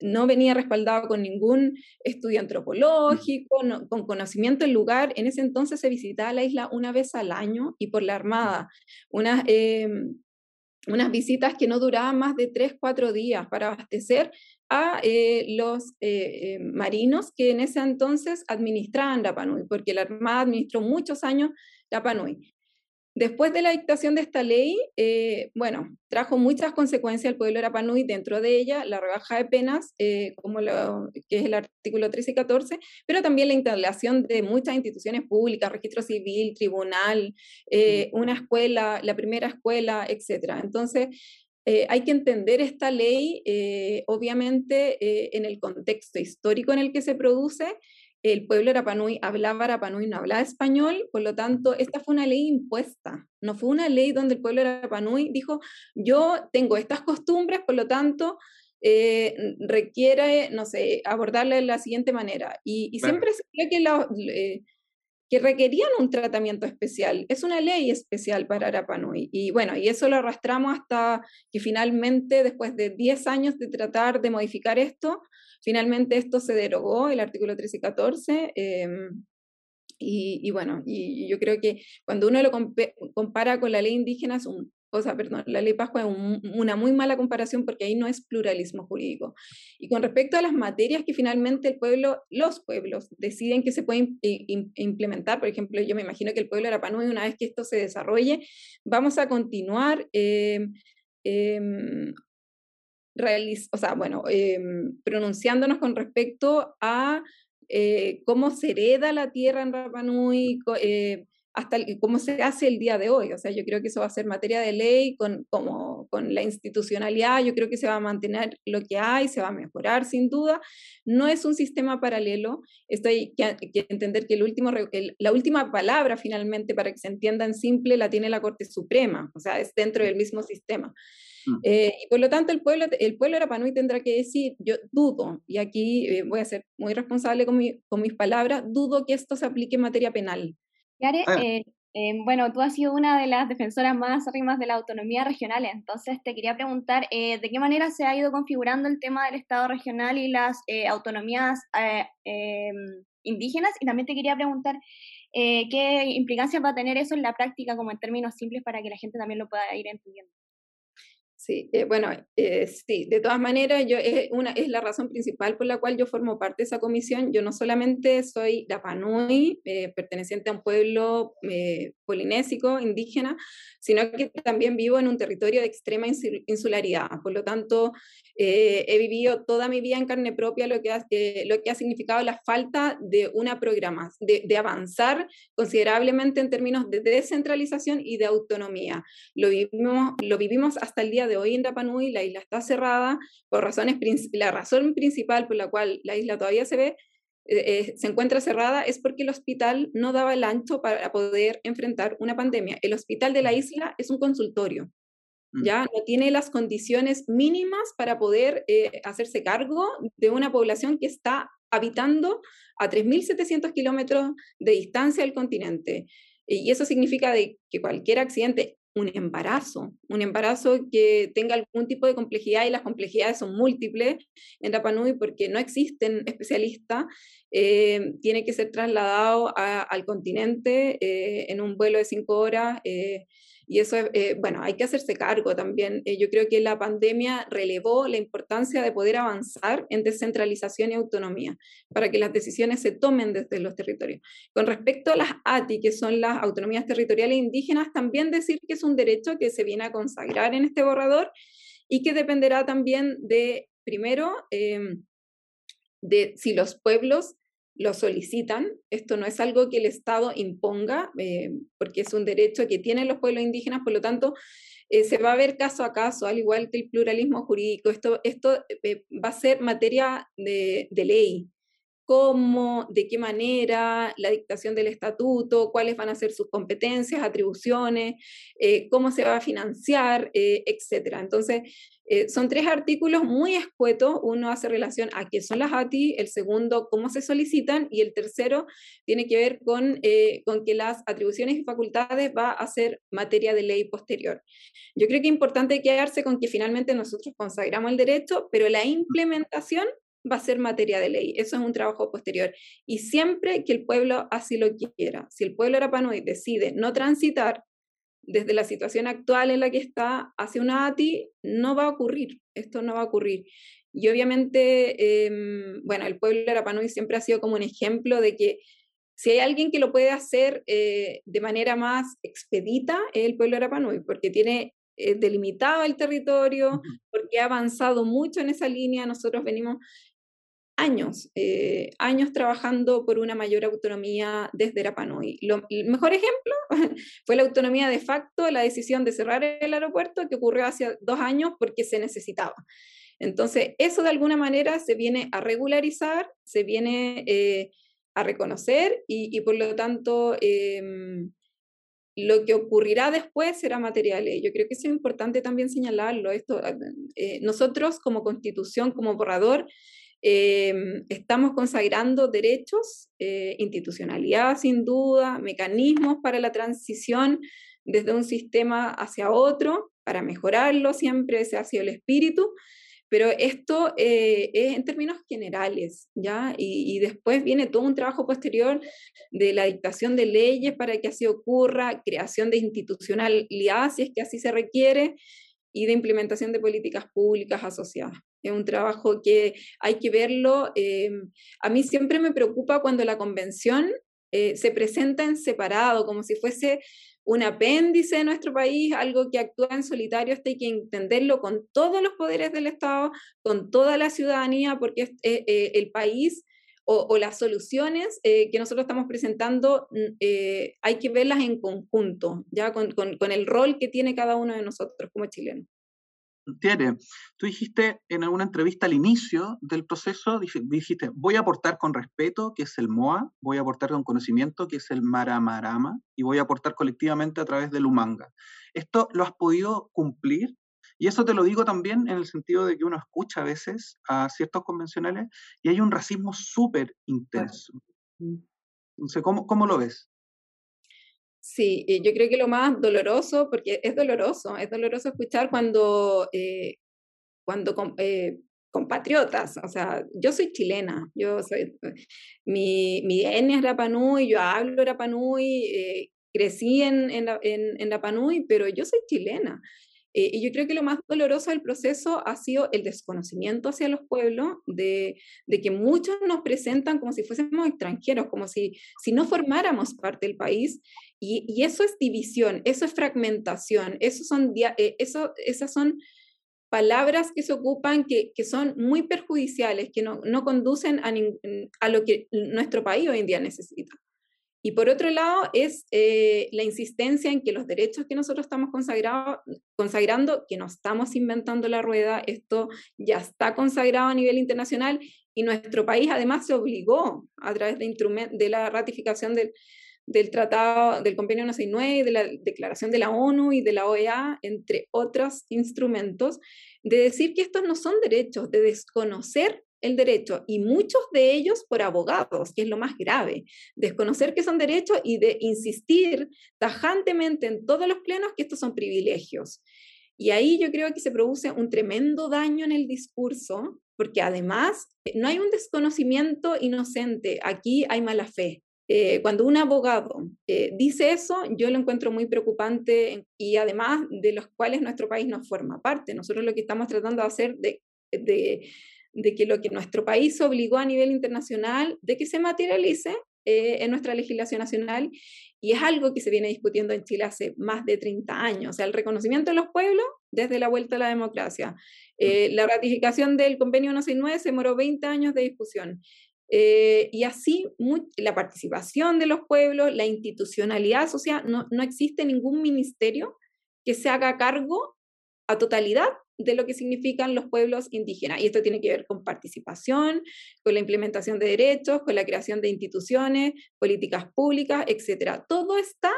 no venía respaldado con ningún estudio antropológico, con conocimiento del lugar. En ese entonces se visitaba la isla una vez al año y por la Armada. Unas, em, unas visitas que no duraban más de tres, cuatro días para abastecer a eh, los eh, eh, marinos que en ese entonces administraban la Panui, porque la Armada administró muchos años la Panui. Después de la dictación de esta ley, eh, bueno, trajo muchas consecuencias al pueblo Arapanui, dentro de ella la rebaja de penas, eh, como lo, que es el artículo 13 y 14, pero también la instalación de muchas instituciones públicas, registro civil, tribunal, eh, una escuela, la primera escuela, etc. Entonces, hay que entender esta ley, obviamente, en el contexto histórico en el que se produce el pueblo Arapanui hablaba Arapanui, no hablaba español, por lo tanto, esta fue una ley impuesta, no fue una ley donde el pueblo Arapanui dijo, yo tengo estas costumbres, por lo tanto, eh, requiere, no sé, abordarla de la siguiente manera. Y, siempre se que, la, que requerían un tratamiento especial. Es una ley especial para Arapanui. Y bueno, y eso lo arrastramos hasta que finalmente, después de 10 años de tratar de modificar esto, finalmente esto se derogó, el artículo 13 y 14. Em, y, bueno, y, yo creo que cuando uno lo compara con la ley indígena es o sea, perdón, la ley Pascua es una muy mala comparación porque ahí no es pluralismo jurídico. Y con respecto a las materias que finalmente el pueblo, los pueblos deciden que se pueden implementar, por ejemplo, yo me imagino que el pueblo de Arapanui, una vez que esto se desarrolle, vamos a continuar eh, o sea, bueno, em, pronunciándonos con respecto a eh, cómo se hereda la tierra en Rapanui, eh, hasta cómo se hace el día de hoy. O sea, yo creo que eso va a ser materia de ley con, como, con la institucionalidad, yo creo que se va a mantener lo que hay, se va a mejorar sin duda. No es un sistema paralelo, esto hay que, entender que el último, la última palabra finalmente, para que se entienda en simple, la tiene la Corte Suprema, o sea, es dentro del mismo sistema. Mm. Eh, y por lo tanto, el pueblo, el pueblo Arapanui tendrá que decir, yo dudo, y aquí eh, voy a ser muy responsable con, mi, con mis palabras, dudo que esto se aplique en materia penal. Yare, ah. eh, em, bueno, tú has sido una de las defensoras más arrimas de la autonomía regional, entonces te quería preguntar eh, de qué manera se ha ido configurando el tema del Estado regional y las eh, autonomías em, indígenas, y también te quería preguntar qué implicancias va a tener eso en la práctica, como en términos simples, para que la gente también lo pueda ir entendiendo. Sí, eh, bueno, eh, sí, de todas maneras, yo, es, una, es la razón principal por la cual yo formo parte de esa comisión. Yo no solamente soy Rapanui, eh, perteneciente a un pueblo polinésico, indígena, sino que también vivo en un territorio de extrema insularidad. Por lo tanto, he vivido toda mi vida en carne propia lo que ha, lo que ha significado la falta de una programa, de, de avanzar considerablemente en términos de descentralización y de autonomía. Lo vivimos, lo vivimos hasta el día de de hoy en Rapanui la isla está cerrada por razones, la razón principal por la cual la isla todavía se ve, eh, eh, se encuentra cerrada es porque el hospital no daba el ancho para poder enfrentar una pandemia. El hospital de la isla es un consultorio, mm. ya no tiene las condiciones mínimas para poder eh, hacerse cargo de una población que está habitando a 3.700 kilómetros de distancia del continente. Y eso significa de que cualquier accidente un embarazo, un embarazo que tenga algún tipo de complejidad y las complejidades son múltiples en Rapanui porque no existen especialistas, eh, tiene que ser trasladado al continente eh, en un vuelo de cinco horas. Eh, y eso, eh, bueno, hay que hacerse cargo también. Eh, yo creo que la pandemia relevó la importancia de poder avanzar en descentralización y autonomía para que las decisiones se tomen desde los territorios. Con respecto a las ATI, que son las autonomías territoriales indígenas, también decir que es un derecho que se viene a consagrar en este borrador y que dependerá también de, primero, em, de si los pueblos lo solicitan. Esto no es algo que el Estado imponga, eh, porque es un derecho que tienen los pueblos indígenas, por lo tanto, eh, se va a ver caso a caso, al igual que el pluralismo jurídico. Esto, esto eh, va a ser materia de, de ley cómo, de qué manera, la dictación del estatuto, cuáles van a ser sus competencias, atribuciones, cómo se va a financiar, eh, etc. Entonces, eh, son tres artículos muy escuetos. Uno hace relación a qué son las ATI, el segundo, cómo se solicitan, y el tercero tiene que ver con, eh, con que las atribuciones y facultades va a ser materia de ley posterior. Yo creo que es importante quedarse con que finalmente nosotros consagramos el derecho, pero la implementación va a ser materia de ley. Eso es un trabajo posterior. Y siempre que el pueblo así lo quiera. Si el pueblo arapanui decide no transitar desde la situación actual en la que está hacia una ATI, no va a ocurrir, esto no va a ocurrir. Y obviamente, em, bueno, el pueblo Arapanui siempre ha sido como un ejemplo de que si hay alguien que lo puede hacer eh, de manera más expedita, es el pueblo Arapanui, porque tiene eh, delimitado el territorio, porque ha avanzado mucho en esa línea. Nosotros venimos años, eh, años trabajando por una mayor autonomía desde Rapanui. Lo, el mejor ejemplo fue la autonomía de facto, la decisión de cerrar el aeropuerto que ocurrió hace dos años porque se necesitaba. Entonces, eso de alguna manera se viene a regularizar, se viene eh, a reconocer y, por lo tanto, em, lo que ocurrirá después será materia de ley. Yo creo que es importante también señalarlo. Esto, eh, nosotros como constitución, como borrador, eh, estamos consagrando derechos, eh, institucionalidad sin duda, mecanismos para la transición desde un sistema hacia otro, para mejorarlo siempre, ese ha sido el espíritu, pero esto eh, es en términos generales, ¿ya? Y, y, después viene todo un trabajo posterior de la dictación de leyes para que así ocurra, creación de institucionalidad, si es que así se requiere, y de implementación de políticas públicas asociadas. Es un trabajo que hay que verlo. Eh, a mí siempre me preocupa cuando la convención eh, se presenta en separado, como si fuese un apéndice de nuestro país, algo que actúa en solitario, esto hay que entenderlo con todos los poderes del Estado, con toda la ciudadanía, porque eh, el país o, las soluciones que nosotros estamos presentando mm, hay que verlas en conjunto, ya con, con el rol que tiene cada uno de nosotros como chilenos tiene. Tú dijiste en alguna entrevista al inicio del proceso, dijiste, voy a aportar con respeto, que es el MOA, voy a aportar con conocimiento, que es el Maramarama, y voy a aportar colectivamente a través del Humanga. ¿Esto lo has podido cumplir? Y eso te lo digo también en el sentido de que uno escucha a veces a ciertos convencionales y hay un racismo súper intenso. Entonces, ¿cómo, ¿cómo lo ves? Sí, yo creo que lo más doloroso, porque es doloroso, es doloroso escuchar cuando, eh, cuando eh, compatriotas, o sea, yo soy chilena, yo soy, mi, mi DNA es Rapanui, yo hablo Rapanui, eh, crecí en, en, la, en, pero yo soy chilena. Eh, y yo creo que lo más doloroso del proceso ha sido el desconocimiento hacia los pueblos, de, de, que muchos nos presentan como si fuésemos extranjeros, como si, si no formáramos parte del país. Y, y eso es división, eso es fragmentación, eso son, eh, eso, esas son palabras que se ocupan que, que son muy perjudiciales, que no, no conducen a, a lo que nuestro país hoy en día necesita. Y por otro lado, es eh, la insistencia en que los derechos que nosotros estamos consagrando, que no estamos inventando la rueda, esto ya está consagrado a nivel internacional y nuestro país además se obligó a través de, de la ratificación del, del Tratado del Convenio 169, de la Declaración de la ONU y de la OEA, entre otros instrumentos, de decir que estos no son derechos, de desconocer el derecho y muchos de ellos por abogados, que es lo más grave, desconocer que son derechos y de insistir tajantemente en todos los plenos que estos son privilegios. Y ahí yo creo que se produce un tremendo daño en el discurso, porque además eh, no hay un desconocimiento inocente, aquí hay mala fe. Eh, cuando un abogado eh, dice eso, yo lo encuentro muy preocupante y además de los cuales nuestro país no forma parte. Nosotros lo que estamos tratando de hacer de, de de que lo que nuestro país obligó a nivel internacional, de que se materialice eh, en nuestra legislación nacional y es algo que se viene discutiendo en Chile hace más de 30 años, o sea, el reconocimiento de los pueblos desde la vuelta a la democracia. Eh, la ratificación del convenio 169 se demoró 20 años de discusión. Eh, y así la participación de los pueblos, la institucionalidad social, no, no existe ningún ministerio que se haga cargo a totalidad de lo que significan los pueblos indígenas. Y esto tiene que ver con participación, con la implementación de derechos, con la creación de instituciones, políticas públicas, etc. Todo está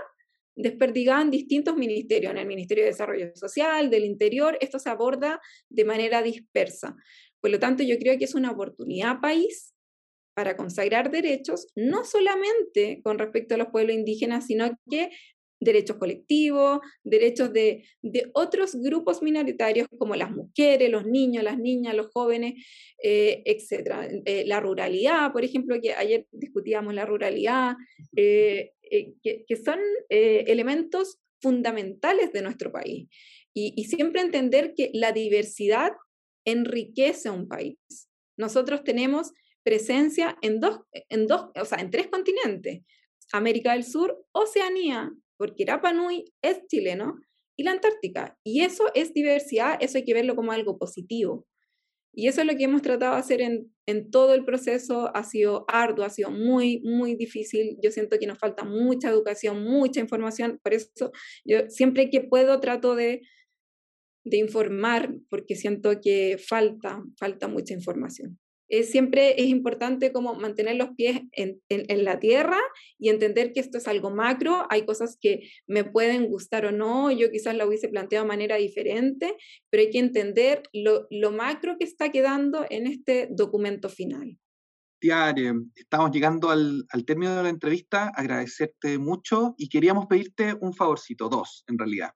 desperdigado en distintos ministerios, en el Ministerio de Desarrollo Social, del Interior, esto se aborda de manera dispersa. Por lo tanto, yo creo que es una oportunidad país para consagrar derechos, no solamente con respecto a los pueblos indígenas, sino que derechos colectivos, derechos de, de, otros grupos minoritarios como las mujeres, los niños, las niñas, los jóvenes, eh, etc. Eh, la ruralidad, por ejemplo, que ayer discutíamos la ruralidad, eh, que, que, son elementos fundamentales de nuestro país. Y, y siempre entender que la diversidad enriquece un país. Nosotros tenemos presencia en dos, en dos, o sea, en tres continentes. América del Sur, Oceanía porque Rapa Nui es chileno y la Antártica. Y eso es diversidad, eso hay que verlo como algo positivo. Y eso es lo que hemos tratado de hacer en, en todo el proceso. Ha sido arduo, ha sido muy, muy difícil. Yo siento que nos falta mucha educación, mucha información. Por eso yo siempre que puedo trato de, de informar, porque siento que falta, falta mucha información. Siempre es importante como mantener los pies en, en, la tierra y entender que esto es algo macro, hay cosas que me pueden gustar o no, yo quizás la hubiese planteado de manera diferente, pero hay que entender lo, lo macro que está quedando en este documento final. Tiare, estamos llegando al, al, término de la entrevista, agradecerte mucho y queríamos pedirte un favorcito, dos en realidad.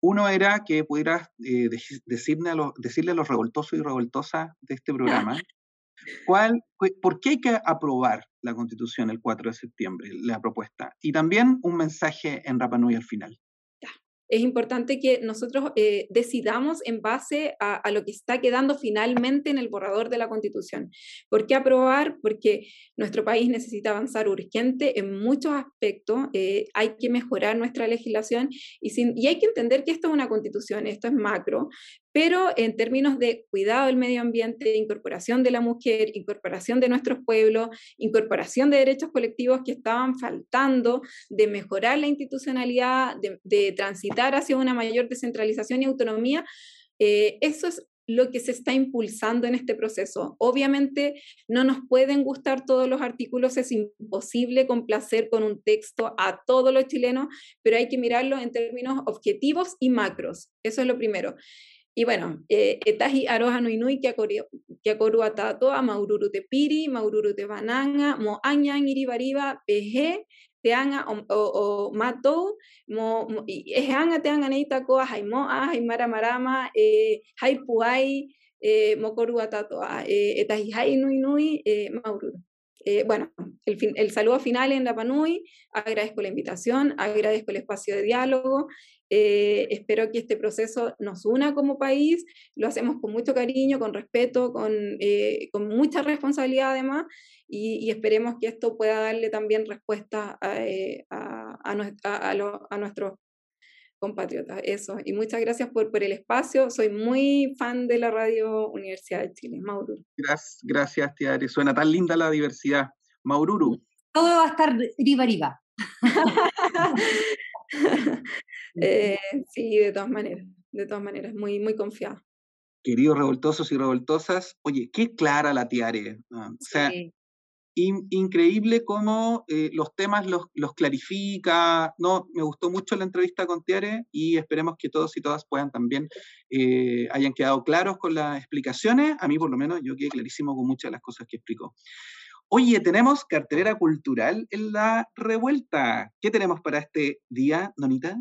Uno era que pudieras eh, decirle, a los, decirle a los revoltosos y revoltosas de este programa cuál, por qué hay que aprobar la constitución el 4 de septiembre, la propuesta, y también un mensaje en Rapanui al final es importante que nosotros eh, decidamos en base a, lo que está quedando finalmente en el borrador de la Constitución. ¿Por qué aprobar? Porque nuestro país necesita avanzar urgente en muchos aspectos, eh, hay que mejorar nuestra legislación y, y hay que entender que esto es una Constitución, esto es macro, pero en términos de cuidado del medio ambiente, incorporación de la mujer, incorporación de nuestros pueblos, incorporación de derechos colectivos que estaban faltando, de mejorar la institucionalidad, de, transitar hacia una mayor descentralización y autonomía, eh, eso es lo que se está impulsando en este proceso. Obviamente no nos pueden gustar todos los artículos, es imposible complacer con un texto a todos los chilenos, pero hay que mirarlo en términos objetivos y macros. Eso es lo primero. Y bueno, eh, etahi aroha nui nui que akoru atato a maururu te piri, maururu te bananga, mo añan iribariba, peje, te anga o, o, mato, mo, mo anga te anga neita koa, haimoa, haimara marama, eh, haipuai, eh, mokoru atato, eh, etahi hai nui eh, maururu. Eh, bueno, el, fin, el, saludo final en la PANUI, agradezco la invitación, agradezco el espacio de diálogo, eh, espero que este proceso nos una como país, lo hacemos con mucho cariño, con respeto, con, eh, con mucha responsabilidad además, y, esperemos que esto pueda darle también respuesta a, a, a, a nuestros compatriotas. Eso, y muchas gracias por, por el espacio. Soy muy fan de la Radio Universidad de Chile, Maururu. Gracias, gracias Tiare. Suena tan linda la diversidad. Maururu. Todo va a estar riba, riba. eh, sí, de todas maneras, de todas maneras, muy, muy confiada. Queridos revoltosos y revoltosas, oye, qué clara la Tiare. Ah, o sea, increíble cómo eh, los temas los, los, clarifica. No, me gustó mucho la entrevista con Tiare y esperemos que todos y todas puedan también eh, hayan quedado claros con las explicaciones. A mí, por lo menos, yo quedé clarísimo con muchas de las cosas que explicó. Oye, tenemos cartelera cultural en la revuelta. ¿Qué tenemos para este día, Donita?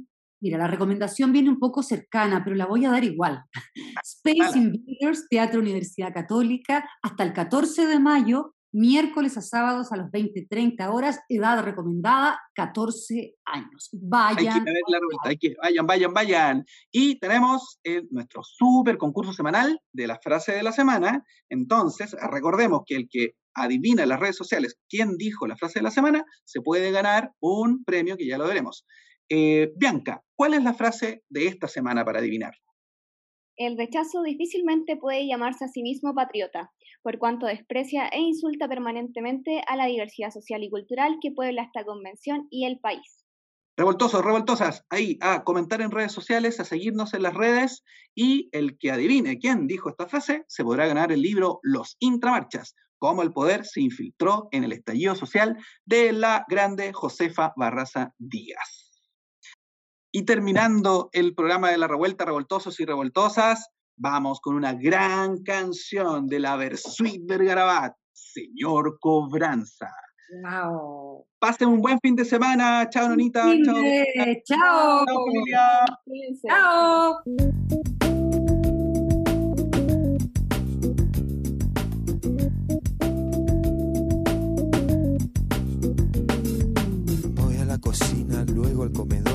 Mira, la recomendación viene un poco cercana, pero la voy a dar igual. Space Invaders, Teatro Universidad Católica, hasta el 14 de mayo, miércoles a sábados a las 20-30 horas, edad recomendada 14 años. Vayan. Hay que ver la hay que, vayan, vayan, vayan. Y tenemos eh, nuestro súper concurso semanal de la frase de la semana. Entonces, recordemos que el que adivina en las redes sociales quién dijo la frase de la semana, se puede ganar un premio que ya lo veremos. Eh, Bianca, ¿cuál es la frase de esta semana para adivinar? El rechazo difícilmente puede llamarse a sí mismo patriota, por cuanto desprecia e insulta permanentemente a la diversidad social y cultural que puebla esta convención y el país. Revoltosos, revoltosas, ahí a comentar en redes sociales, a seguirnos en las redes y el que adivine quién dijo esta frase se podrá ganar el libro Los Intramarchas, cómo el poder se infiltró en el estallido social de la grande Josefa Barraza Díaz. Y terminando el programa de la revuelta, revoltosos y revoltosas, vamos con una gran canción de la Versuit Vergarabat, Señor Cobranza. Wow. Pasen un buen fin de semana. Chao, Nonita. Chao. Chao. Chao, familia. Chao. Voy a la cocina, luego al comedor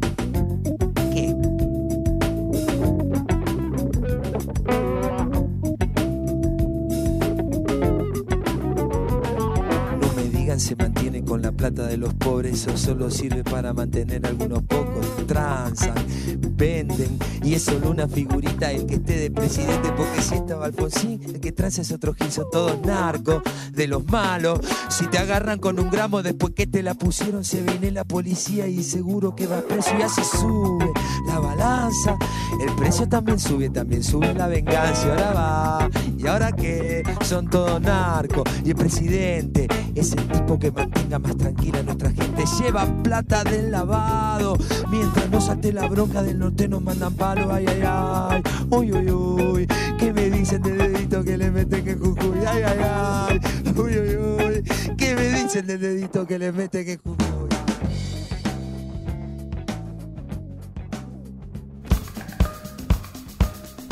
De los pobres, eso solo sirve para mantener algunos pocos. Transan, venden, y es solo una figurita el que esté de presidente, porque si estaba Alfonsín, el que transa es otro gil, son todos narcos, de los malos. Si te agarran con un gramo después que te la pusieron, se viene la policía y seguro que va preso y así sube la balanza. El precio también sube, también sube la venganza. Ahora va, y ahora que son todos narcos. Y el presidente es el tipo que mantenga más tranquila a nuestra gente. Lleva plata del lavado. Mientras no salte la bronca del norte, nos mandan palo. Ay, ay, ay. Uy, uy, uy. ¿Qué me dicen del dedito que le meten que Jujuy? Ay, ay, ay. Uy, uy, uy. ¿Qué me dicen del dedito que le meten que Jujuy?